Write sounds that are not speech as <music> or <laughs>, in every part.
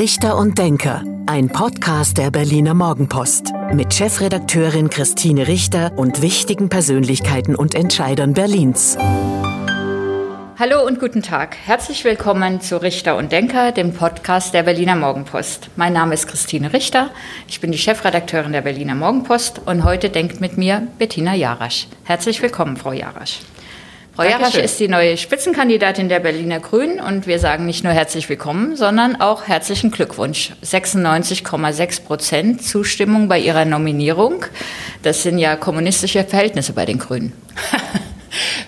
Richter und Denker, ein Podcast der Berliner Morgenpost mit Chefredakteurin Christine Richter und wichtigen Persönlichkeiten und Entscheidern Berlins. Hallo und guten Tag. Herzlich willkommen zu Richter und Denker, dem Podcast der Berliner Morgenpost. Mein Name ist Christine Richter. Ich bin die Chefredakteurin der Berliner Morgenpost und heute denkt mit mir Bettina Jarasch. Herzlich willkommen, Frau Jarasch. Frau Jarasch ist die neue Spitzenkandidatin der Berliner Grünen und wir sagen nicht nur herzlich willkommen, sondern auch herzlichen Glückwunsch. 96,6 Prozent Zustimmung bei ihrer Nominierung. Das sind ja kommunistische Verhältnisse bei den Grünen. <laughs>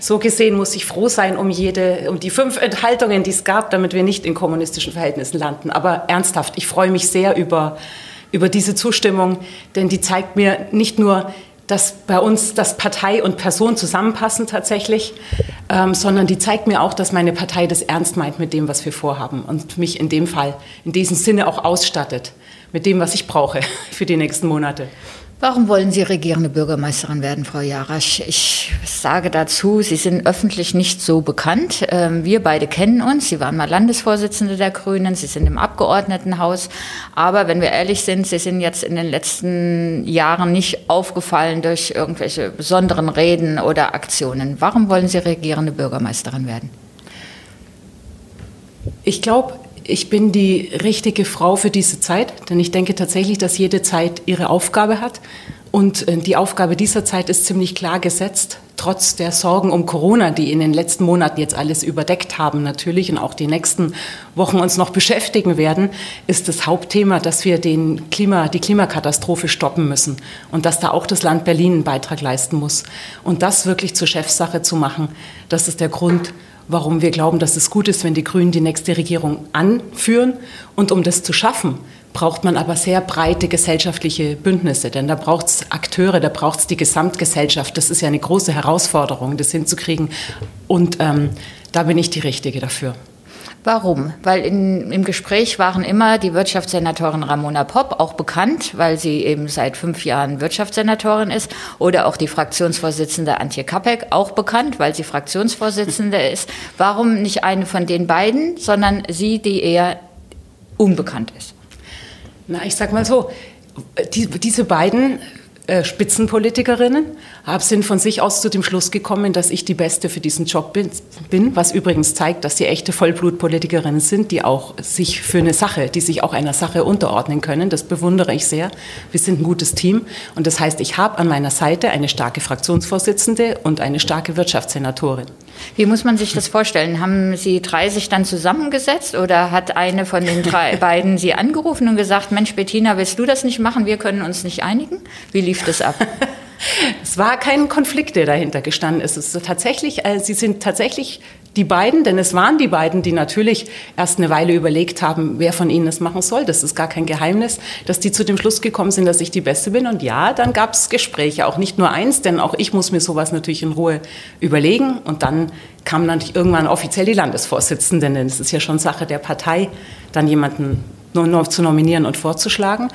So gesehen muss ich froh sein um jede, um die fünf Enthaltungen, die es gab, damit wir nicht in kommunistischen Verhältnissen landen. Aber ernsthaft, ich freue mich sehr über, über diese Zustimmung, denn die zeigt mir nicht nur, dass bei uns das Partei und Person zusammenpassen tatsächlich, ähm, sondern die zeigt mir auch, dass meine Partei das ernst meint mit dem, was wir vorhaben und mich in dem Fall, in diesem Sinne auch ausstattet mit dem, was ich brauche <laughs> für die nächsten Monate. Warum wollen Sie regierende Bürgermeisterin werden, Frau Jarasch? Ich sage dazu, Sie sind öffentlich nicht so bekannt. Ähm, wir beide kennen uns. Sie waren mal Landesvorsitzende der Grünen, Sie sind im Abgeordnetenhaus. Aber wenn wir ehrlich sind, Sie sind jetzt in den letzten Jahren nicht aufgefallen durch irgendwelche besonderen Reden oder Aktionen. Warum wollen Sie regierende Bürgermeisterin werden? Ich glaube, ich bin die richtige Frau für diese Zeit, denn ich denke tatsächlich, dass jede Zeit ihre Aufgabe hat. Und äh, die Aufgabe dieser Zeit ist ziemlich klar gesetzt, trotz der Sorgen um Corona, die in den letzten Monaten jetzt alles überdeckt haben natürlich und auch die nächsten Wochen uns noch beschäftigen werden, ist das Hauptthema, dass wir den Klima, die Klimakatastrophe stoppen müssen und dass da auch das Land Berlin einen Beitrag leisten muss. Und das wirklich zur Chefsache zu machen, das ist der Grund, warum wir glauben, dass es gut ist, wenn die Grünen die nächste Regierung anführen. Und um das zu schaffen, braucht man aber sehr breite gesellschaftliche Bündnisse, denn da braucht es Akteure, da braucht es die Gesamtgesellschaft. Das ist ja eine große Herausforderung, das hinzukriegen. Und ähm, da bin ich die Richtige dafür. Warum? Weil in, im Gespräch waren immer die Wirtschaftssenatorin Ramona Popp, auch bekannt, weil sie eben seit fünf Jahren Wirtschaftssenatorin ist, oder auch die Fraktionsvorsitzende Antje Kapek, auch bekannt, weil sie Fraktionsvorsitzende <laughs> ist. Warum nicht eine von den beiden, sondern sie, die eher unbekannt ist? Na, ich sag mal so, die, diese beiden Spitzenpolitikerinnen, sind von sich aus zu dem Schluss gekommen, dass ich die Beste für diesen Job bin, was übrigens zeigt, dass sie echte Vollblutpolitikerinnen sind, die auch sich für eine Sache, die sich auch einer Sache unterordnen können. Das bewundere ich sehr. Wir sind ein gutes Team und das heißt, ich habe an meiner Seite eine starke Fraktionsvorsitzende und eine starke Wirtschaftssenatorin. Wie muss man sich das vorstellen? Haben Sie drei sich dann zusammengesetzt oder hat eine von den drei <laughs> beiden Sie angerufen und gesagt, Mensch, Bettina, willst du das nicht machen? Wir können uns nicht einigen? Wie lief das ab? <laughs> es war kein Konflikt, der dahinter gestanden ist. Es ist tatsächlich, äh, sie sind tatsächlich die beiden, denn es waren die beiden, die natürlich erst eine Weile überlegt haben, wer von ihnen es machen soll. Das ist gar kein Geheimnis, dass die zu dem Schluss gekommen sind, dass ich die Beste bin. Und ja, dann gab es Gespräche, auch nicht nur eins, denn auch ich muss mir sowas natürlich in Ruhe überlegen. Und dann kam natürlich irgendwann offiziell die Landesvorsitzende, denn es ist ja schon Sache der Partei, dann jemanden zu nominieren und vorzuschlagen.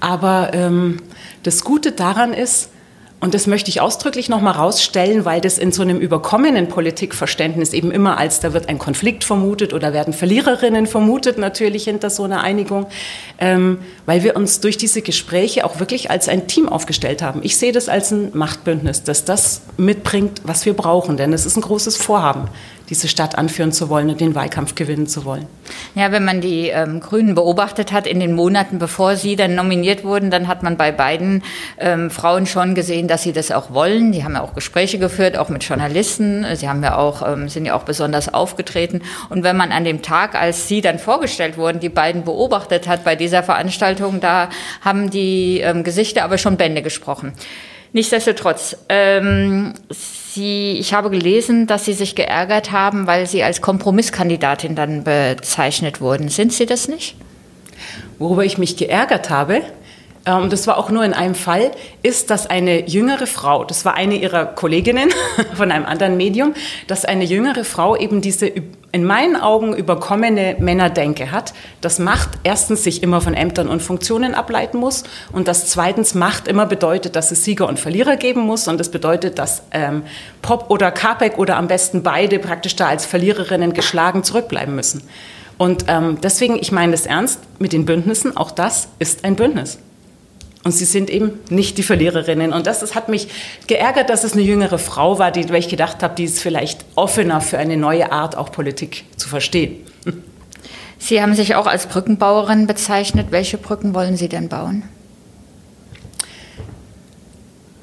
Aber ähm, das Gute daran ist, und das möchte ich ausdrücklich noch mal rausstellen, weil das in so einem überkommenen Politikverständnis eben immer als da wird ein Konflikt vermutet oder werden Verliererinnen vermutet natürlich hinter so einer Einigung, ähm, weil wir uns durch diese Gespräche auch wirklich als ein Team aufgestellt haben. Ich sehe das als ein Machtbündnis, das das mitbringt, was wir brauchen, denn es ist ein großes Vorhaben diese Stadt anführen zu wollen und den Wahlkampf gewinnen zu wollen. Ja, wenn man die ähm, Grünen beobachtet hat in den Monaten, bevor sie dann nominiert wurden, dann hat man bei beiden ähm, Frauen schon gesehen, dass sie das auch wollen. Die haben ja auch Gespräche geführt, auch mit Journalisten. Sie haben ja auch, ähm, sind ja auch besonders aufgetreten. Und wenn man an dem Tag, als sie dann vorgestellt wurden, die beiden beobachtet hat bei dieser Veranstaltung, da haben die ähm, Gesichter aber schon Bände gesprochen. Nichtsdestotrotz, ähm, Sie, ich habe gelesen, dass Sie sich geärgert haben, weil Sie als Kompromisskandidatin dann bezeichnet wurden. Sind Sie das nicht? Worüber ich mich geärgert habe, ähm, das war auch nur in einem Fall, ist, dass eine jüngere Frau, das war eine ihrer Kolleginnen <laughs> von einem anderen Medium, dass eine jüngere Frau eben diese in meinen Augen überkommene Männerdenke hat, dass Macht erstens sich immer von Ämtern und Funktionen ableiten muss und dass zweitens Macht immer bedeutet, dass es Sieger und Verlierer geben muss und das bedeutet, dass ähm, Pop oder Capek oder am besten beide praktisch da als Verliererinnen geschlagen zurückbleiben müssen. Und ähm, deswegen, ich meine das ernst mit den Bündnissen, auch das ist ein Bündnis. Und sie sind eben nicht die Verliererinnen. Und das, das hat mich geärgert, dass es eine jüngere Frau war, die, weil ich gedacht habe, die ist vielleicht offener für eine neue Art, auch Politik zu verstehen. Sie haben sich auch als Brückenbauerin bezeichnet. Welche Brücken wollen Sie denn bauen?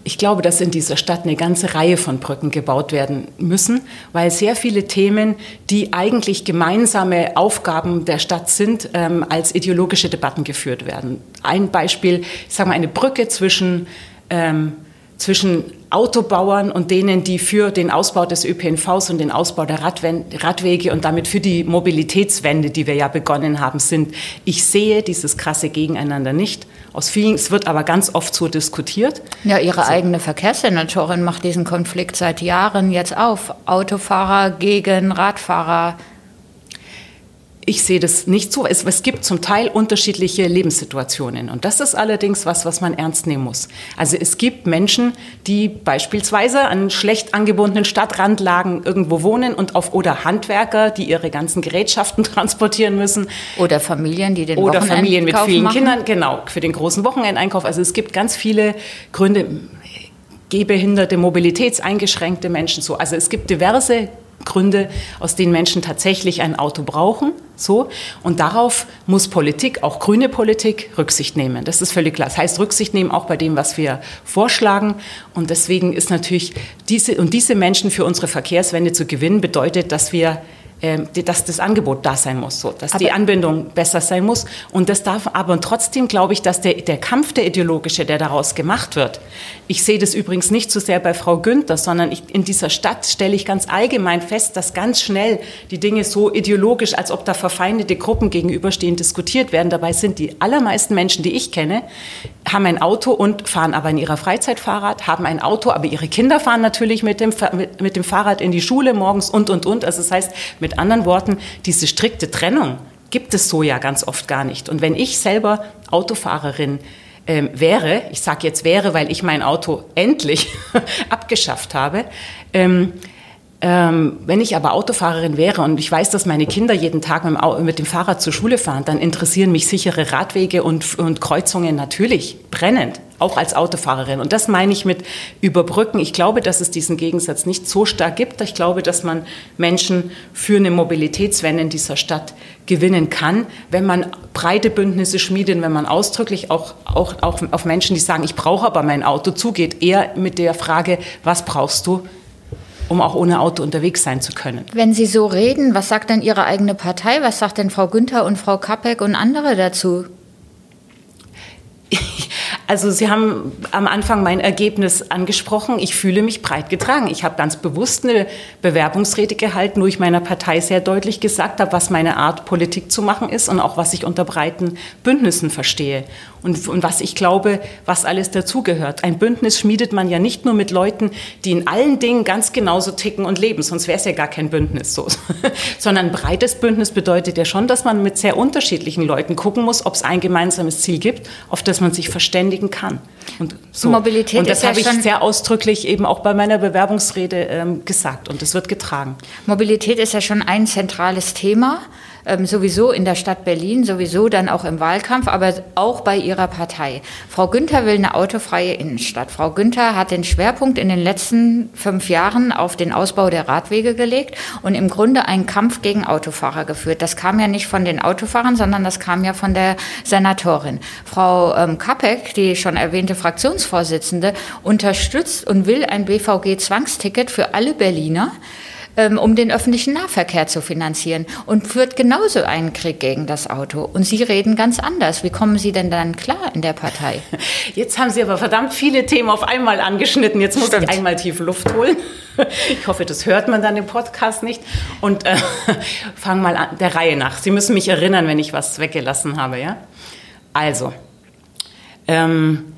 Ich glaube, dass in dieser Stadt eine ganze Reihe von Brücken gebaut werden müssen, weil sehr viele Themen, die eigentlich gemeinsame Aufgaben der Stadt sind, ähm, als ideologische Debatten geführt werden. Ein Beispiel, ich sage mal, eine Brücke zwischen, ähm, zwischen Autobauern und denen, die für den Ausbau des ÖPNVs und den Ausbau der Radwege und damit für die Mobilitätswende, die wir ja begonnen haben, sind. Ich sehe dieses krasse Gegeneinander nicht. Aus vielen, es wird aber ganz oft so diskutiert. Ja, Ihre also, eigene Verkehrssenatorin macht diesen Konflikt seit Jahren jetzt auf. Autofahrer gegen Radfahrer. Ich sehe das nicht so. Es, es, gibt zum Teil unterschiedliche Lebenssituationen. Und das ist allerdings was, was man ernst nehmen muss. Also es gibt Menschen, die beispielsweise an schlecht angebundenen Stadtrandlagen irgendwo wohnen und auf, oder Handwerker, die ihre ganzen Gerätschaften <laughs> transportieren müssen. Oder Familien, die den Oder Familien mit vielen machen. Kindern, genau, für den großen Wochenendeinkauf. Also es gibt ganz viele Gründe. Gehbehinderte, mobilitätseingeschränkte Menschen so. Also es gibt diverse Gründe, aus denen Menschen tatsächlich ein Auto brauchen. So. Und darauf muss Politik, auch grüne Politik, Rücksicht nehmen. Das ist völlig klar. Das heißt, Rücksicht nehmen auch bei dem, was wir vorschlagen. Und deswegen ist natürlich diese, und diese Menschen für unsere Verkehrswende zu gewinnen, bedeutet, dass wir dass das Angebot da sein muss, so, dass aber die Anbindung besser sein muss. Und das darf aber trotzdem glaube ich, dass der, der Kampf, der ideologische, der daraus gemacht wird, ich sehe das übrigens nicht so sehr bei Frau Günther, sondern ich, in dieser Stadt stelle ich ganz allgemein fest, dass ganz schnell die Dinge so ideologisch, als ob da verfeindete Gruppen gegenüberstehen, diskutiert werden. Dabei sind die allermeisten Menschen, die ich kenne, haben ein Auto und fahren aber in ihrer Freizeit Fahrrad, haben ein Auto, aber ihre Kinder fahren natürlich mit dem, mit, mit dem Fahrrad in die Schule morgens und, und, und. Also das heißt, mit mit anderen Worten, diese strikte Trennung gibt es so ja ganz oft gar nicht. Und wenn ich selber Autofahrerin ähm, wäre, ich sage jetzt wäre, weil ich mein Auto endlich <laughs> abgeschafft habe, ähm, ähm, wenn ich aber Autofahrerin wäre und ich weiß, dass meine Kinder jeden Tag mit dem, mit dem Fahrrad zur Schule fahren, dann interessieren mich sichere Radwege und, und, Kreuzungen natürlich brennend, auch als Autofahrerin. Und das meine ich mit überbrücken. Ich glaube, dass es diesen Gegensatz nicht so stark gibt. Ich glaube, dass man Menschen für eine Mobilitätswende in dieser Stadt gewinnen kann, wenn man breite Bündnisse schmiedet, wenn man ausdrücklich auch, auch, auch auf Menschen, die sagen, ich brauche aber mein Auto, zugeht, eher mit der Frage, was brauchst du? Um auch ohne Auto unterwegs sein zu können. Wenn Sie so reden, was sagt denn Ihre eigene Partei? Was sagt denn Frau Günther und Frau Kapek und andere dazu? <laughs> Also Sie haben am Anfang mein Ergebnis angesprochen. Ich fühle mich breit getragen. Ich habe ganz bewusst eine Bewerbungsrede gehalten, wo ich meiner Partei sehr deutlich gesagt habe, was meine Art Politik zu machen ist und auch was ich unter breiten Bündnissen verstehe und, und was ich glaube, was alles dazugehört. Ein Bündnis schmiedet man ja nicht nur mit Leuten, die in allen Dingen ganz genauso ticken und leben, sonst wäre es ja gar kein Bündnis so. <laughs> Sondern breites Bündnis bedeutet ja schon, dass man mit sehr unterschiedlichen Leuten gucken muss, ob es ein gemeinsames Ziel gibt, auf das man sich verständigen kann. Und, so. Mobilität und das habe ja ich sehr ausdrücklich eben auch bei meiner Bewerbungsrede ähm, gesagt und das wird getragen. Mobilität ist ja schon ein zentrales Thema ähm, sowieso in der Stadt Berlin, sowieso dann auch im Wahlkampf, aber auch bei ihrer Partei. Frau Günther will eine autofreie Innenstadt. Frau Günther hat den Schwerpunkt in den letzten fünf Jahren auf den Ausbau der Radwege gelegt und im Grunde einen Kampf gegen Autofahrer geführt. Das kam ja nicht von den Autofahrern, sondern das kam ja von der Senatorin. Frau ähm, Kapek, die schon erwähnte Fraktionsvorsitzende, unterstützt und will ein BVG-Zwangsticket für alle Berliner. Ähm, um den öffentlichen Nahverkehr zu finanzieren und führt genauso einen Krieg gegen das Auto. Und Sie reden ganz anders. Wie kommen Sie denn dann klar in der Partei? <laughs> Jetzt haben Sie aber verdammt viele Themen auf einmal angeschnitten. Jetzt muss Stimmt. ich einmal tief Luft holen. <laughs> Ich hoffe, das hört man dann im Podcast nicht. Und äh, <laughs> fangen mal an, der Reihe nach. Sie müssen mich erinnern, wenn ich was weggelassen habe. Ja? Also, ähm,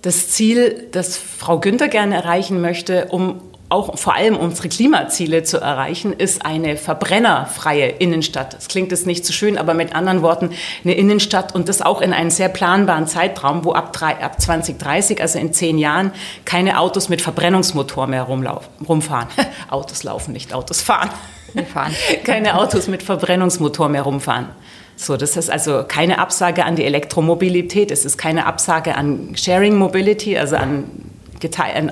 das Ziel, das Frau Günther gerne erreichen möchte, um auch vor allem unsere Klimaziele zu erreichen, ist eine verbrennerfreie Innenstadt. Das klingt jetzt nicht so schön, aber mit anderen Worten eine Innenstadt und das auch in einem sehr planbaren Zeitraum, wo ab, drei, ab 2030, also in zehn Jahren, keine Autos mit Verbrennungsmotor mehr rumfahren. <laughs> Autos laufen, nicht Autos fahren. <laughs> keine Autos mit Verbrennungsmotor mehr rumfahren. So, das ist also keine Absage an die Elektromobilität, es ist keine Absage an Sharing Mobility, also an,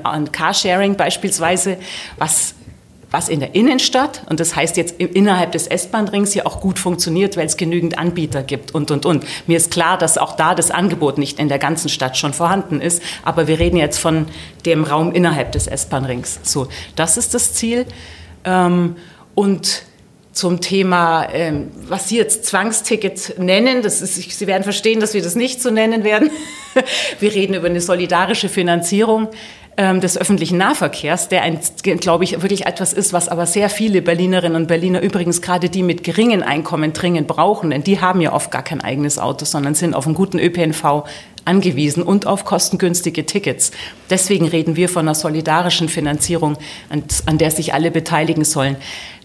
an Carsharing beispielsweise, was was in der Innenstadt und das heißt jetzt innerhalb des S-Bahn-Rings ja auch gut funktioniert, weil es genügend Anbieter gibt und, und, und. Mir ist klar, dass auch da das Angebot nicht in der ganzen Stadt schon vorhanden ist, aber wir reden jetzt von dem Raum innerhalb des S-Bahn-Rings. So, das ist das Ziel. Ähm, und zum Thema, ähm, was Sie jetzt Zwangsticket nennen. Das ist, Sie werden verstehen, dass wir das nicht so nennen werden. <laughs> wir reden über eine solidarische Finanzierung ähm, des öffentlichen Nahverkehrs, der, ein, glaube ich, wirklich etwas ist, was aber sehr viele Berlinerinnen und Berliner, übrigens gerade die mit geringen Einkommen dringend brauchen, denn die haben ja oft gar kein eigenes Auto, sondern sind auf einen guten ÖPNV angewiesen und auf kostengünstige Tickets. Deswegen reden wir von einer solidarischen Finanzierung, an, an der sich alle beteiligen sollen.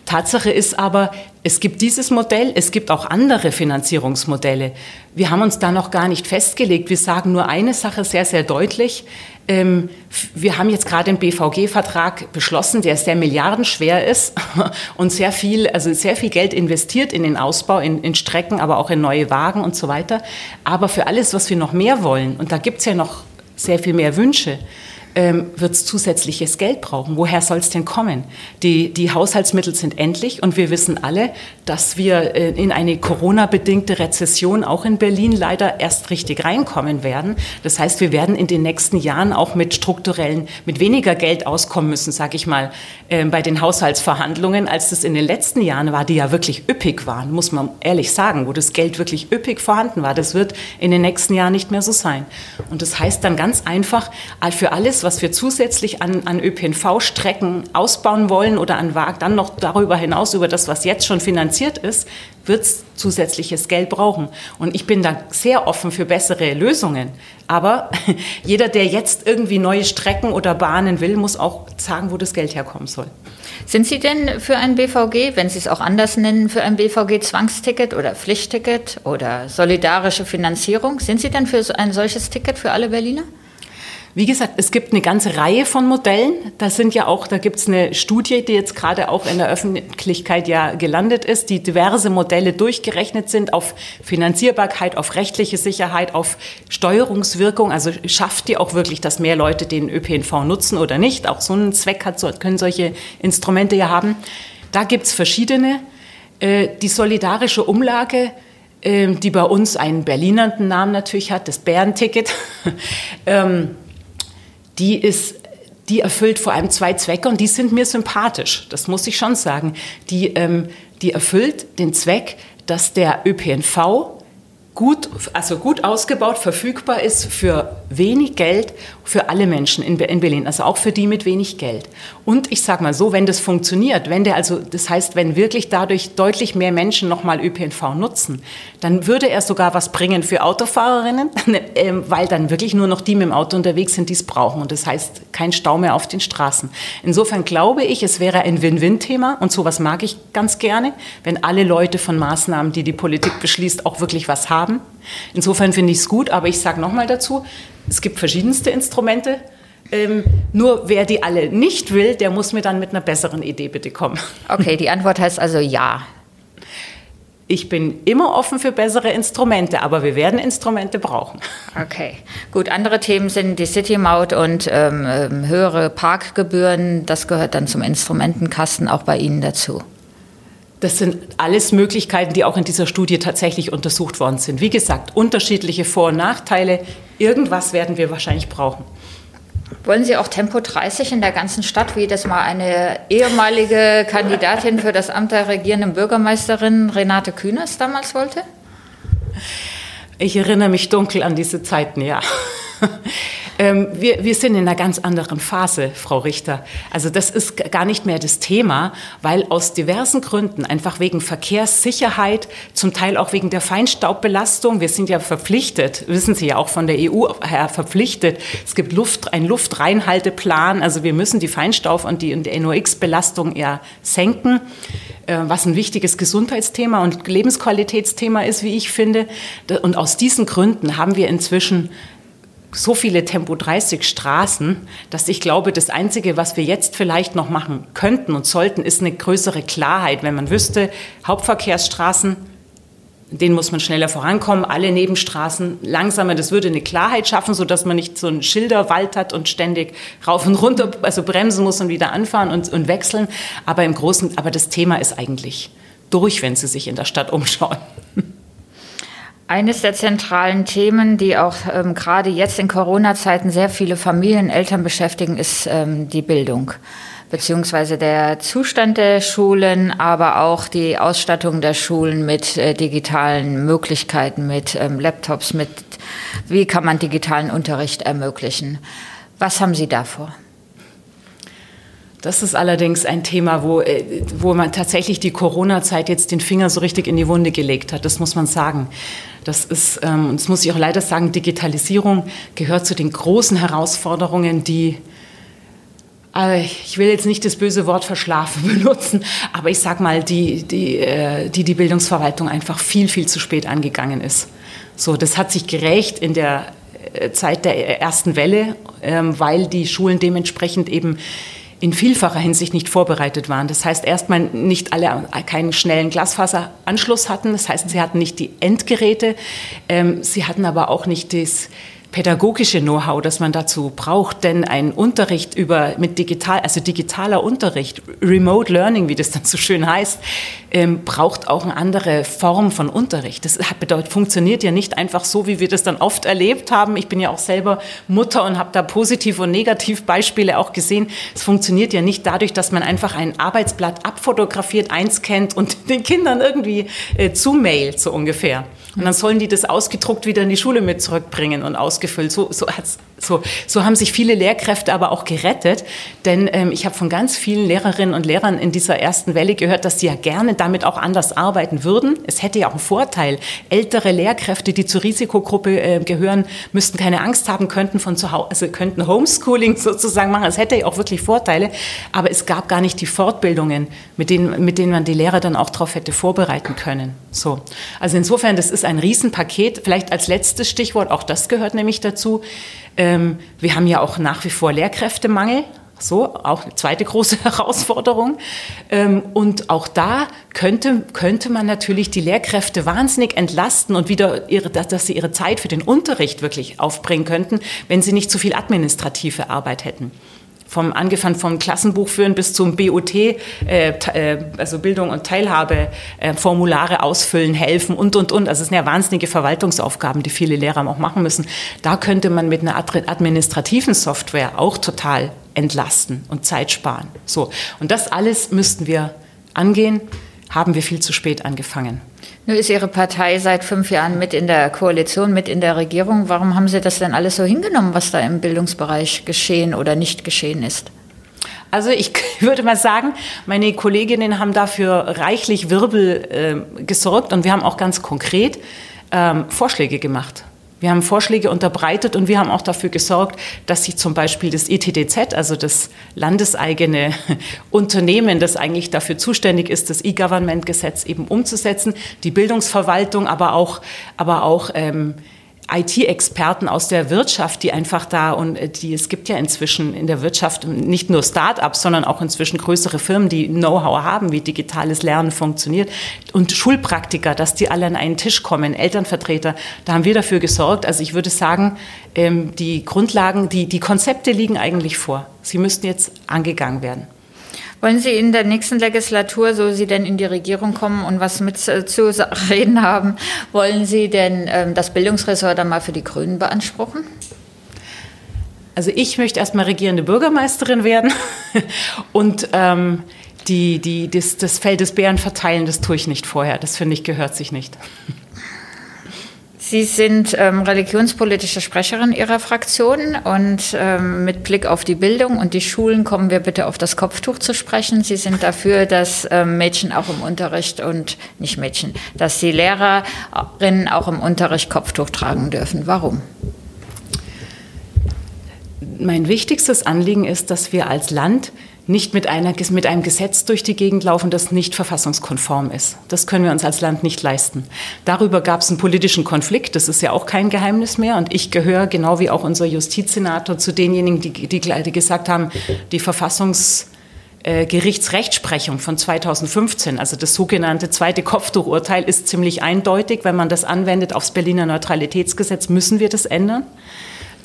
Tatsache ist aber, es gibt dieses Modell, es gibt auch andere Finanzierungsmodelle. Wir haben uns da noch gar nicht festgelegt. Wir sagen nur eine Sache sehr, sehr deutlich. Ähm, wir haben jetzt gerade einen BVG-Vertrag beschlossen, der sehr milliardenschwer ist <laughs> und sehr viel, also sehr viel Geld investiert in den Ausbau, in, in Strecken, aber auch in neue Wagen und so weiter. Aber für alles, was wir noch mehr wollen, und da gibt es ja noch sehr viel mehr Wünsche, ähm, wird es zusätzliches Geld brauchen. Woher soll es denn kommen? Die, die Haushaltsmittel sind endlich und wir wissen alle, dass wir äh, in eine Corona-bedingte Rezession auch in Berlin leider erst richtig reinkommen werden. Das heißt, wir werden in den nächsten Jahren auch mit strukturellen, mit weniger Geld auskommen müssen, sage ich mal, äh, bei den Haushaltsverhandlungen, als das in den letzten Jahren war, die ja wirklich üppig waren, muss man ehrlich sagen, wo das Geld wirklich üppig vorhanden war. Das wird in den nächsten Jahren nicht mehr so sein. Und das heißt dann ganz einfach, für alles, was wir zusätzlich an, an ÖPNV-Strecken ausbauen wollen oder an WAG, dann noch darüber hinaus, über das, was jetzt schon finanziert ist, wird es zusätzliches Geld brauchen. Und ich bin da sehr offen für bessere Lösungen. Aber <laughs> jeder, der jetzt irgendwie neue Strecken oder Bahnen will, muss auch sagen, wo das Geld herkommen soll. Sind Sie denn für ein BVG, wenn Sie es auch anders nennen, für ein BVG-Zwangsticket oder Pflichtticket oder solidarische Finanzierung? Sind Sie denn für ein solches Ticket für alle Berliner? Wie gesagt, es gibt eine ganze Reihe von Modellen. Da sind ja auch, da gibt es eine Studie, die jetzt gerade auch in der Öffentlichkeit ja gelandet ist, die diverse Modelle durchgerechnet sind auf Finanzierbarkeit, auf rechtliche Sicherheit, auf Steuerungswirkung. Also schafft die auch wirklich, dass mehr Leute den ÖPNV nutzen oder nicht? Auch so einen Zweck hat, können solche Instrumente ja haben. Da gibt es verschiedene. Äh, die solidarische Umlage ähm, die bei uns einen Berlinernden Namen natürlich hat, das Bärenticket. <laughs> ähm, die ist die erfüllt vor allem zwei Zwecke und die sind mir sympathisch. Das muss ich schon sagen. Die, ähm, die erfüllt den Zweck, dass der ÖPNV gut, also gut ausgebaut, verfügbar ist für wenig Geld für alle Menschen in, Berlin, also auch für die mit wenig Geld. Und ich sage mal so, wenn das funktioniert, wenn der also, das heißt, wenn wirklich dadurch deutlich mehr Menschen nochmal ÖPNV nutzen, dann würde er sogar was bringen für Autofahrerinnen, <laughs> ähm, weil dann wirklich nur noch die mit dem Auto unterwegs sind, die es brauchen. Und das heißt, kein Stau mehr auf den Straßen. Insofern glaube ich, es wäre ein Win-Win-Thema und sowas mag ich ganz gerne, wenn alle Leute von Maßnahmen, die die Politik beschließt, auch wirklich was haben. Insofern finde ich es gut, aber ich sage nochmal dazu, es gibt verschiedenste Instrumente. Ähm, nur wer die alle nicht will, der muss mir dann mit einer besseren Idee bitte kommen. <laughs> Okay, die Antwort heißt also ja. Ich bin immer offen für bessere Instrumente, aber wir werden Instrumente brauchen. <laughs> Okay, gut. Andere Themen sind die City-Maut und ähm, ähm höhere Parkgebühren. Das gehört dann zum Instrumentenkasten auch bei Ihnen dazu. Das sind alles Möglichkeiten, die auch in dieser Studie tatsächlich untersucht worden sind. Wie gesagt, unterschiedliche Vor- und Nachteile. Irgendwas werden wir wahrscheinlich brauchen. Wollen Sie auch Tempo 30 in der ganzen Stadt, wie das mal eine ehemalige Kandidatin für das Amt der regierenden Bürgermeisterin Renate Kühners damals wollte? Ich erinnere mich dunkel an diese Zeiten, ja. Ähm, wir, wir sind in einer ganz anderen Phase, Frau Richter. Also das ist gar nicht mehr das Thema, weil aus diversen Gründen, einfach wegen Verkehrssicherheit, zum Teil auch wegen der Feinstaubbelastung, wir sind ja verpflichtet, wissen Sie ja auch von der EU her verpflichtet, es gibt Luft, einen Luftreinhalteplan, also wir müssen die Feinstaub und die, die NOx-Belastung eher senken äh, was ein wichtiges Gesundheitsthema und Lebensqualitätsthema ist, wie ich finde. Und aus diesen Gründen haben wir inzwischen so viele Tempo 30 Straßen, dass ich glaube, das Einzige, was wir jetzt vielleicht noch machen könnten und sollten, ist eine größere Klarheit, wenn man wüsste, Hauptverkehrsstraßen, denen muss man schneller vorankommen, alle Nebenstraßen langsamer. Das würde eine Klarheit schaffen, sodass man nicht so einen Schilderwald hat und ständig rauf und runter, also bremsen muss und wieder anfahren und, und wechseln. Aber im Großen, aber das Thema ist eigentlich durch, wenn Sie sich in der Stadt umschauen. Eines der zentralen Themen, die auch ähm, gerade jetzt in Corona-Zeiten sehr viele Familien, Eltern beschäftigen, ist ähm, die Bildung beziehungsweise der Zustand der Schulen, aber auch die Ausstattung der Schulen mit äh, digitalen Möglichkeiten, mit ähm, Laptops, mit wie kann man digitalen Unterricht ermöglichen. Was haben Sie davor? Das ist allerdings ein Thema, wo, äh, wo man tatsächlich die Corona-Zeit jetzt den Finger so richtig in die Wunde gelegt hat. Das muss man sagen. Das ist, ähm, das muss ich auch leider sagen, Digitalisierung gehört zu den großen Herausforderungen, die äh, ich will jetzt nicht das böse Wort verschlafen <laughs> benutzen, aber ich sag mal, die, die, äh, die die Bildungsverwaltung einfach viel, viel zu spät angegangen ist. So, das hat sich gerecht in der Zeit der ersten Welle, ähm, weil die Schulen dementsprechend eben in vielfacher Hinsicht nicht vorbereitet waren. Das heißt, erstmal nicht alle keinen schnellen Glasfaseranschluss hatten. Das heißt, sie hatten nicht die Endgeräte. Ähm, sie hatten aber auch nicht das pädagogische Know-how, das man dazu braucht, denn ein Unterricht über mit digital, also digitaler Unterricht, Remote Learning, wie das dann so schön heißt, ähm, braucht auch eine andere Form von Unterricht. Das bedeutet, funktioniert ja nicht einfach so, wie wir das dann oft erlebt haben. Ich bin ja auch selber Mutter und habe da positiv und negativ Beispiele auch gesehen. Es funktioniert ja nicht dadurch, dass man einfach ein Arbeitsblatt abfotografiert, einscannt und <laughs> den Kindern irgendwie äh, zumailt, so ungefähr. Und dann sollen die das ausgedruckt wieder in die Schule mit zurückbringen und ausgefüllt. So, so, so, so haben sich viele Lehrkräfte aber auch gerettet. Denn ähm, ich habe von ganz vielen Lehrerinnen und Lehrern in dieser ersten Welle gehört, dass sie ja gerne damit auch anders arbeiten würden. Es hätte ja auch einen Vorteil. Ältere Lehrkräfte, die zur Risikogruppe äh, gehören, müssten keine Angst haben, könnten von zu Hause, also könnten Homeschooling <laughs> sozusagen machen. Es hätte ja auch wirklich Vorteile. Aber es gab gar nicht die Fortbildungen, mit denen, mit denen man die Lehrer dann auch darauf hätte vorbereiten können. So. Also insofern, das ist ein Riesenpaket. Vielleicht als letztes Stichwort, auch das gehört nämlich dazu. Ähm, wir haben ja auch nach wie vor Lehrkräftemangel. So, auch eine zweite große <laughs> Herausforderung. Ähm, und auch da könnte, könnte man natürlich die Lehrkräfte wahnsinnig entlasten und wieder ihre, dass sie ihre Zeit für den Unterricht wirklich aufbringen könnten, wenn sie nicht zu viel administrative Arbeit hätten vom angefangen vom Klassenbuch führen bis zum BOT, äh, äh, also Bildung und Teilhabe, äh, Formulare ausfüllen, helfen und und und. Also es sind ja wahnsinnige Verwaltungsaufgaben, die viele Lehrer auch machen müssen. Da könnte man mit einer administrativen Software auch total entlasten und Zeit sparen. So und das alles müssten wir angehen. Haben wir viel zu spät angefangen. Nun ist Ihre Partei seit fünf Jahren mit in der Koalition, mit in der Regierung. Warum haben Sie das denn alles so hingenommen, was da im Bildungsbereich geschehen oder nicht geschehen ist? Also ich <laughs> würde mal sagen, meine Kolleginnen haben dafür reichlich Wirbel äh, gesorgt und wir haben auch ganz konkret ähm, Vorschläge gemacht. Wir haben Vorschläge unterbreitet und wir haben auch dafür gesorgt, dass sich zum Beispiel das ETDZ, also das landeseigene <laughs> Unternehmen, das eigentlich dafür zuständig ist, das E-Government-Gesetz eben umzusetzen, die Bildungsverwaltung, aber auch, aber auch ähm, IT-Experten aus der Wirtschaft, die einfach da und äh, die es gibt ja inzwischen in der Wirtschaft nicht nur Start-ups, sondern auch inzwischen größere Firmen, die Know-how haben, wie digitales Lernen funktioniert und Schulpraktiker, dass die alle an einen Tisch kommen, Elternvertreter, da haben wir dafür gesorgt. Also ich würde sagen, ähm, die Grundlagen, die, die Konzepte liegen eigentlich vor. Sie müssten jetzt angegangen werden. Wollen Sie in der nächsten Legislatur, so Sie denn in die Regierung kommen und was mit zu <laughs> reden haben, wollen Sie denn ähm, das Bildungsressort dann mal für die Grünen beanspruchen? Also ich möchte erstmal regierende Bürgermeisterin werden <laughs> und ähm, die, die, das, das Feld des Bären verteilen, das tue ich nicht vorher. Das finde ich gehört sich nicht. Sie sind ähm, religionspolitische Sprecherin Ihrer Fraktion und ähm, mit Blick auf die Bildung und die Schulen kommen wir bitte auf das Kopftuch zu sprechen. Sie sind dafür, dass ähm, Mädchen auch im Unterricht und nicht Mädchen, dass die Lehrerinnen auch im Unterricht Kopftuch tragen dürfen. Warum? Mein wichtigstes Anliegen ist, dass wir als Land nicht mit, einer, mit einem Gesetz durch die Gegend laufen, das nicht verfassungskonform ist. Das können wir uns als Land nicht leisten. Darüber gab es einen politischen Konflikt, das ist ja auch kein Geheimnis mehr. Und ich gehöre, genau wie auch unser Justizsenator, zu denjenigen, die, die, die gesagt haben, die Verfassungsgerichtsrechtsprechung von 2015, also das sogenannte zweite Kopftuchurteil, ist ziemlich eindeutig. Wenn man das anwendet aufs Berliner Neutralitätsgesetz, müssen wir das ändern.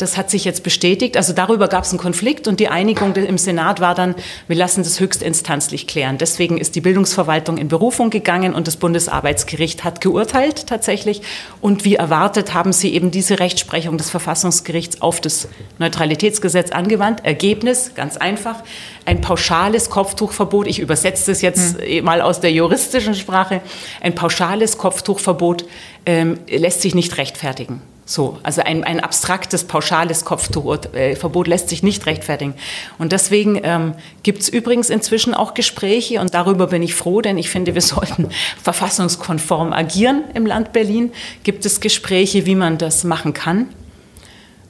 Das hat sich jetzt bestätigt. Also darüber gab es einen Konflikt und die Einigung im Senat war dann, wir lassen das höchstinstanzlich klären. Deswegen ist die Bildungsverwaltung in Berufung gegangen und das Bundesarbeitsgericht hat geurteilt tatsächlich. Und wie erwartet haben sie eben diese Rechtsprechung des Verfassungsgerichts auf das Neutralitätsgesetz angewandt. Ergebnis, ganz einfach, ein pauschales Kopftuchverbot. Ich übersetze das jetzt hm. mal aus der juristischen Sprache. Ein pauschales Kopftuchverbot ähm, lässt sich nicht rechtfertigen. So, also ein, ein abstraktes, pauschales Kopftuchverbot lässt sich nicht rechtfertigen. Und deswegen ähm, gibt es übrigens inzwischen auch Gespräche und darüber bin ich froh, denn ich finde, wir <laughs> sollten verfassungskonform agieren im Land Berlin. Gibt es Gespräche, wie man das machen kann?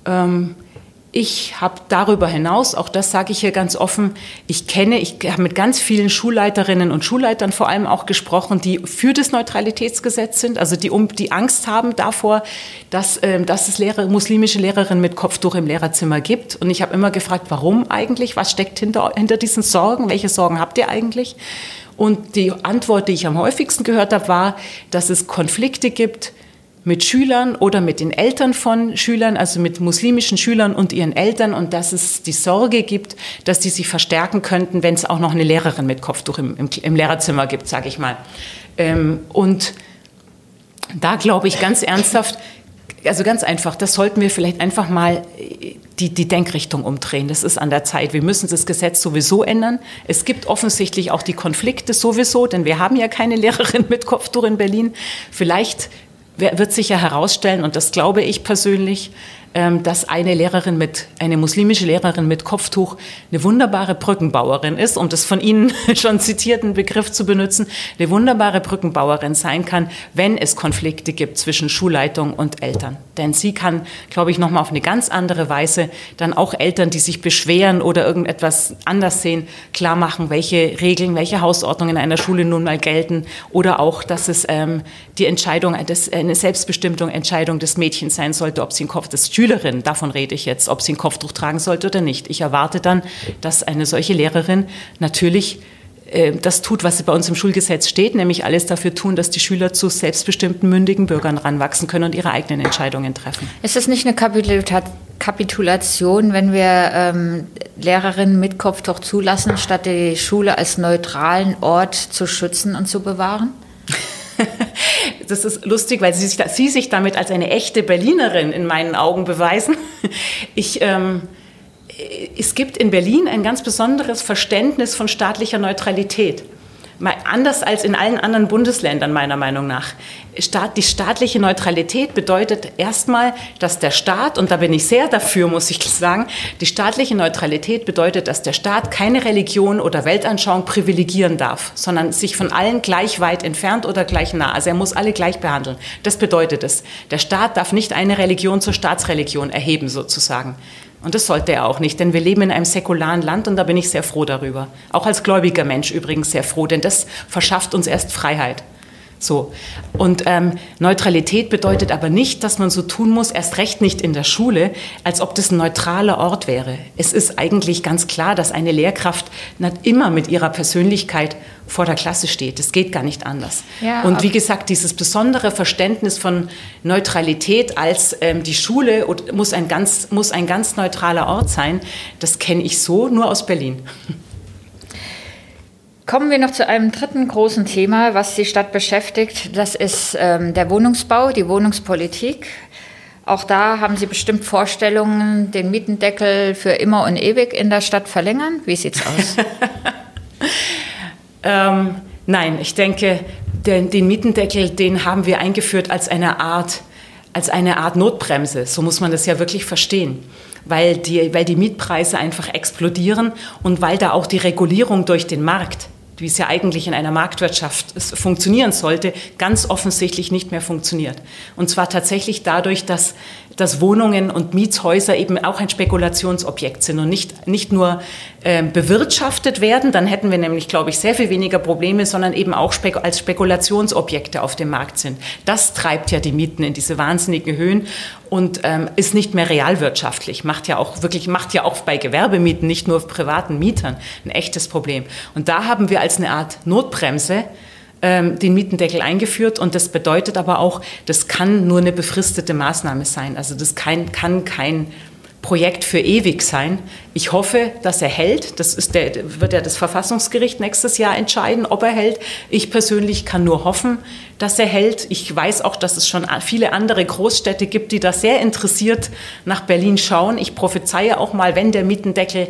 Ähm, ich habe darüber hinaus, auch das sage ich hier ganz offen, ich kenne, ich habe mit ganz vielen Schulleiterinnen und Schulleitern vor allem auch gesprochen, die für das Neutralitätsgesetz sind, also die, um, die Angst haben davor, dass, äh, dass es Lehrer, muslimische Lehrerinnen mit Kopftuch im Lehrerzimmer gibt. Und ich habe immer gefragt, warum eigentlich? Was steckt hinter, hinter diesen Sorgen? Welche Sorgen habt ihr eigentlich? Und die Antwort, die ich am häufigsten gehört habe, war, dass es Konflikte gibt mit Schülern oder mit den Eltern von Schülern, also mit muslimischen Schülern und ihren Eltern und dass es die Sorge gibt, dass die sich verstärken könnten, wenn es auch noch eine Lehrerin mit Kopftuch im, im, im Lehrerzimmer gibt, sage ich mal. Ähm, und da glaube ich ganz ernsthaft, also ganz einfach, das sollten wir vielleicht einfach mal äh, die, die Denkrichtung umdrehen. Das ist an der Zeit. Wir müssen das Gesetz sowieso ändern. Es gibt offensichtlich auch die Konflikte sowieso, denn wir haben ja keine Lehrerin mit Kopftuch in Berlin. Vielleicht wird sich ja herausstellen, und das glaube ich persönlich, dass eine Lehrerin mit, eine muslimische Lehrerin mit Kopftuch eine wunderbare Brückenbauerin ist, um das von Ihnen <laughs> schon zitierten Begriff zu benutzen, eine wunderbare Brückenbauerin sein kann, wenn es Konflikte gibt zwischen Schulleitung und Eltern. Denn sie kann, glaube ich, nochmal auf eine ganz andere Weise dann auch Eltern, die sich beschweren oder irgendetwas anders sehen, klar machen, welche Regeln, welche Hausordnungen in einer Schule nun mal gelten oder auch, dass es ähm, die Entscheidung, eine selbstbestimmte Entscheidung des Mädchens sein sollte, ob sie einen Kopf des Schülerin, davon rede ich jetzt, ob sie ein Kopftuch tragen sollte oder nicht. Ich erwarte dann, dass eine solche Lehrerin natürlich äh, das tut, was bei uns im Schulgesetz steht, nämlich alles dafür tun, dass die Schüler zu selbstbestimmten, mündigen Bürgern ranwachsen können und ihre eigenen Entscheidungen treffen. Ist es nicht eine Kapitulation, wenn wir ähm, Lehrerinnen mit Kopftuch zulassen, statt die Schule als neutralen Ort zu schützen und zu bewahren? <laughs> <laughs> das ist lustig, weil Sie sich, Sie sich damit als eine echte Berlinerin in meinen Augen beweisen. <laughs> Ich, ähm, es gibt in Berlin ein ganz besonderes Verständnis von staatlicher Neutralität anders als in allen anderen Bundesländern meiner Meinung nach. die staatliche Neutralität bedeutet erstmal, dass der Staat, und da bin ich sehr dafür, muss ich <laughs> sagen, die staatliche Neutralität bedeutet, dass der Staat keine Religion oder Weltanschauung privilegieren darf, sondern sich von allen gleich weit entfernt oder gleich nah. Also er muss alle gleich behandeln. Das bedeutet es. Der Staat darf nicht eine Religion zur Staatsreligion erheben, sozusagen. Und das sollte er auch nicht, denn wir leben in einem säkularen Land und da bin ich sehr froh darüber. Auch als gläubiger Mensch übrigens sehr froh, denn das verschafft uns erst Freiheit. So. Und ähm, Neutralität bedeutet aber nicht, dass man so tun muss, erst recht nicht in der Schule, als ob das ein neutraler Ort wäre. Es ist eigentlich ganz klar, dass eine Lehrkraft nicht immer mit ihrer Persönlichkeit vor der Klasse steht. Das geht gar nicht anders. Ja, und wie gesagt, dieses besondere Verständnis von Neutralität als ähm, die Schule muss ein, ganz, muss ein ganz neutraler Ort sein, das kenne ich so nur aus Berlin. Kommen wir noch zu einem dritten großen Thema, was die Stadt beschäftigt. Das ist ähm, der Wohnungsbau, die Wohnungspolitik. Auch da haben Sie bestimmt Vorstellungen, den Mietendeckel für immer und ewig in der Stadt verlängern. Wie sieht es aus? <laughs> ähm, nein, ich denke, den, den Mietendeckel, den haben wir eingeführt als eine Art, als eine Art Notbremse. So muss man das ja wirklich verstehen weil die, weil die Mietpreise einfach explodieren und weil da auch die Regulierung durch den Markt wie es ja eigentlich in einer Marktwirtschaft funktionieren sollte, ganz offensichtlich nicht mehr funktioniert. Und zwar tatsächlich dadurch, dass, dass Wohnungen und Mietshäuser eben auch ein Spekulationsobjekt sind und nicht, nicht nur äh, bewirtschaftet werden, dann hätten wir nämlich, glaube ich, sehr viel weniger Probleme, sondern eben auch spek als Spekulationsobjekte auf dem Markt sind. Das treibt ja die Mieten in diese wahnsinnigen Höhen und ähm, ist nicht mehr realwirtschaftlich. Macht ja auch wirklich, macht ja auch bei Gewerbemieten, nicht nur privaten Mietern, ein echtes Problem. Und da haben wir als eine Art Notbremse ähm, den Mietendeckel eingeführt und das bedeutet aber auch, das kann nur eine befristete Maßnahme sein. Also das kann, kann kein Projekt für ewig sein. Ich hoffe, dass er hält. Das ist der, wird ja das Verfassungsgericht nächstes Jahr entscheiden, ob er hält. Ich persönlich kann nur hoffen, dass er hält. Ich weiß auch, dass es schon viele andere Großstädte gibt, die da sehr interessiert nach Berlin schauen. Ich prophezeie auch mal, wenn der Mietendeckel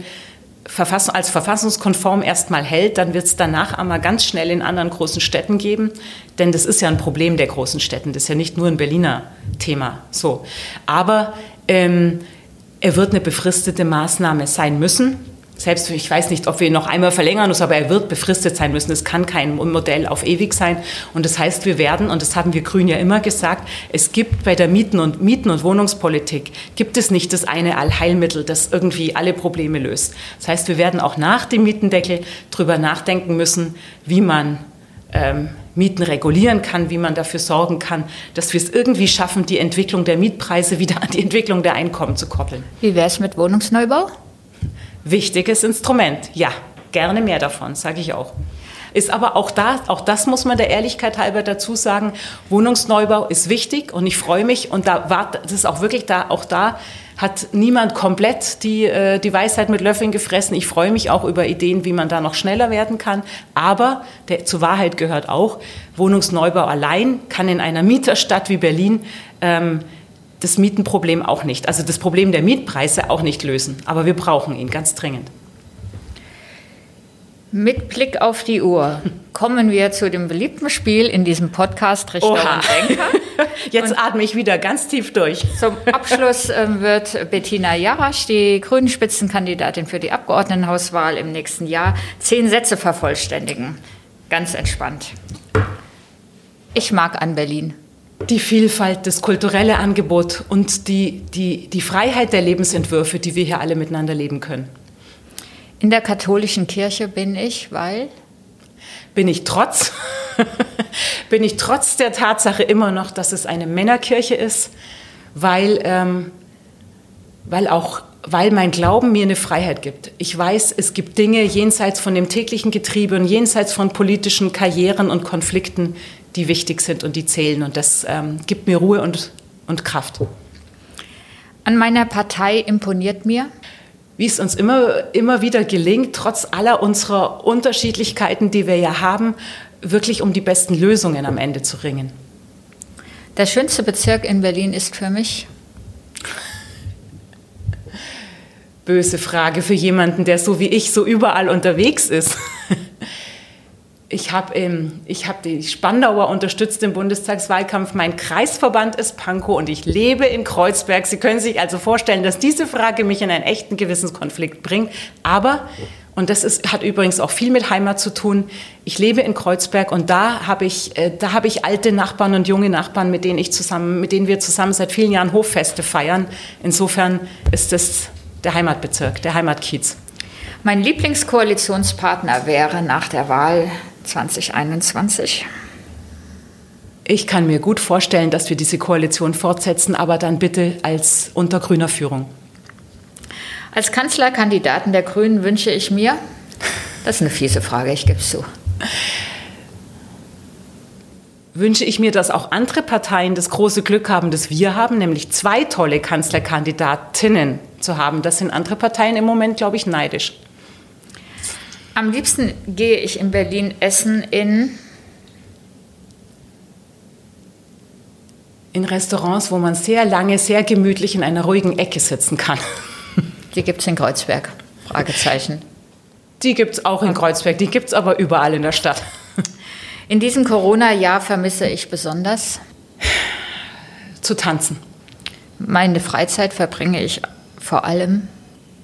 als verfassungskonform erstmal hält, dann wird es danach einmal ganz schnell in anderen großen Städten geben. Denn das ist ja ein Problem der großen Städten. Das ist ja nicht nur ein Berliner Thema. So. Aber ähm, er wird eine befristete Maßnahme sein müssen. Selbst ich weiß nicht, ob wir ihn noch einmal verlängern müssen, aber er wird befristet sein müssen. Es kann kein Modell auf ewig sein. Und das heißt, wir werden, und das haben wir Grün ja immer gesagt, es gibt bei der Mieten- und, Mieten und Wohnungspolitik, gibt es nicht das eine Allheilmittel, das irgendwie alle Probleme löst. Das heißt, wir werden auch nach dem Mietendeckel darüber nachdenken müssen, wie man ähm, Mieten regulieren kann, wie man dafür sorgen kann, dass wir es irgendwie schaffen, die Entwicklung der Mietpreise wieder an die Entwicklung der Einkommen zu koppeln. Wie wäre es mit Wohnungsneubau? Wichtiges Instrument, ja, gerne mehr davon, sage ich auch. Ist aber auch da, auch das muss man der Ehrlichkeit halber dazu sagen, Wohnungsneubau ist wichtig und ich freue mich und da war, das ist auch wirklich da, auch da hat niemand komplett die, äh, die Weisheit mit Löffeln gefressen. Ich freue mich auch über Ideen, wie man da noch schneller werden kann. Aber der, zur Wahrheit gehört auch, Wohnungsneubau allein kann in einer Mieterstadt wie Berlin ähm, das Mietenproblem auch nicht, also das Problem der Mietpreise auch nicht lösen. Aber wir brauchen ihn ganz dringend. Mit Blick auf die Uhr kommen wir zu dem beliebten Spiel in diesem Podcast Richter Oha. und Denker. <laughs> Jetzt und atme ich wieder ganz tief durch. Zum Abschluss ähm, wird Bettina Jarasch, die grünen Spitzenkandidatin für die Abgeordnetenhauswahl im nächsten Jahr, zehn Sätze vervollständigen. Ganz entspannt. Ich mag an Berlin. Die Vielfalt, das kulturelle Angebot und die, die, die Freiheit der Lebensentwürfe, die wir hier alle miteinander leben können. In der katholischen Kirche bin ich, weil? Bin ich trotz, <laughs> bin ich trotz der Tatsache immer noch, dass es eine Männerkirche ist, weil, ähm, weil auch weil mein Glauben mir eine Freiheit gibt. Ich weiß, es gibt Dinge jenseits von dem täglichen Getriebe und jenseits von politischen Karrieren und Konflikten, die wichtig sind und die zählen. Und das ähm, gibt mir Ruhe und, und Kraft. An meiner Partei imponiert mir, wie es uns immer, immer wieder gelingt, trotz aller unserer Unterschiedlichkeiten, die wir ja haben, wirklich um die besten Lösungen am Ende zu ringen. Der schönste Bezirk in Berlin ist für mich? Böse Frage für jemanden, der so wie ich so überall unterwegs ist. Ich habe ähm, hab die Spandauer unterstützt im Bundestagswahlkampf. Mein Kreisverband ist Pankow und ich lebe in Kreuzberg. Sie können sich also vorstellen, dass diese Frage mich in einen echten Gewissenskonflikt bringt. Aber, und das ist, hat übrigens auch viel mit Heimat zu tun, ich lebe in Kreuzberg und da habe ich, äh, da habe ich alte Nachbarn und junge Nachbarn, mit denen, ich zusammen, mit denen wir zusammen seit vielen Jahren Hoffeste feiern. Insofern ist das der Heimatbezirk, der Heimatkiez. Mein Lieblingskoalitionspartner wäre nach der Wahl 2021? Ich kann mir gut vorstellen, dass wir diese Koalition fortsetzen, aber dann bitte als unter grüner Führung. Als Kanzlerkandidaten der Grünen wünsche ich mir, das ist eine fiese Frage, ich gebe es zu. Wünsche ich mir, dass auch andere Parteien das große Glück haben, das wir haben, nämlich zwei tolle Kanzlerkandidatinnen zu haben. Das sind andere Parteien im Moment, glaube ich, neidisch. Am liebsten gehe ich in Berlin essen in in Restaurants, wo man sehr lange, sehr gemütlich in einer ruhigen Ecke sitzen kann. Die gibt es in Kreuzberg? Fragezeichen. Die gibt es auch in Kreuzberg, die gibt es aber überall in der Stadt. In diesem Corona-Jahr vermisse ich besonders? Zu tanzen. Meine Freizeit verbringe ich vor allem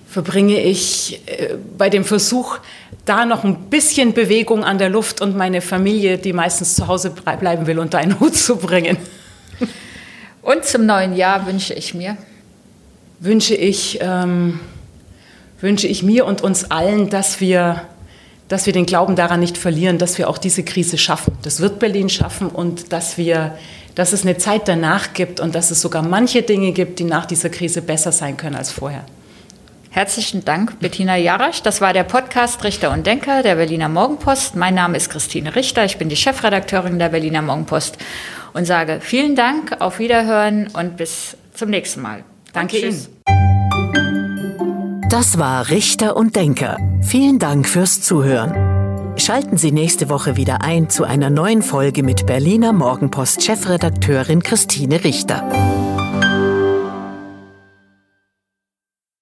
verbringe ich äh, bei dem Versuch, da noch ein bisschen Bewegung an der Luft und meine Familie, die meistens zu Hause bleiben will, unter einen Hut zu bringen. <laughs> Und zum neuen Jahr wünsche ich mir? Wünsche ich, ähm, wünsche ich mir und uns allen, dass wir, dass wir den Glauben daran nicht verlieren, dass wir auch diese Krise schaffen. Das wird Berlin schaffen und dass wir dass es eine Zeit danach gibt und dass es sogar manche Dinge gibt, die nach dieser Krise besser sein können als vorher. Herzlichen Dank, Bettina Jarasch. Das war der Podcast Richter und Denker der Berliner Morgenpost. Mein Name ist Christine Richter. Ich bin die Chefredakteurin der Berliner Morgenpost und sage vielen Dank, auf Wiederhören und bis zum nächsten Mal. Danke Ihnen. Das war Richter und Denker. Vielen Dank fürs Zuhören. Schalten Sie nächste Woche wieder ein zu einer neuen Folge mit Berliner Morgenpost-Chefredakteurin Christine Richter.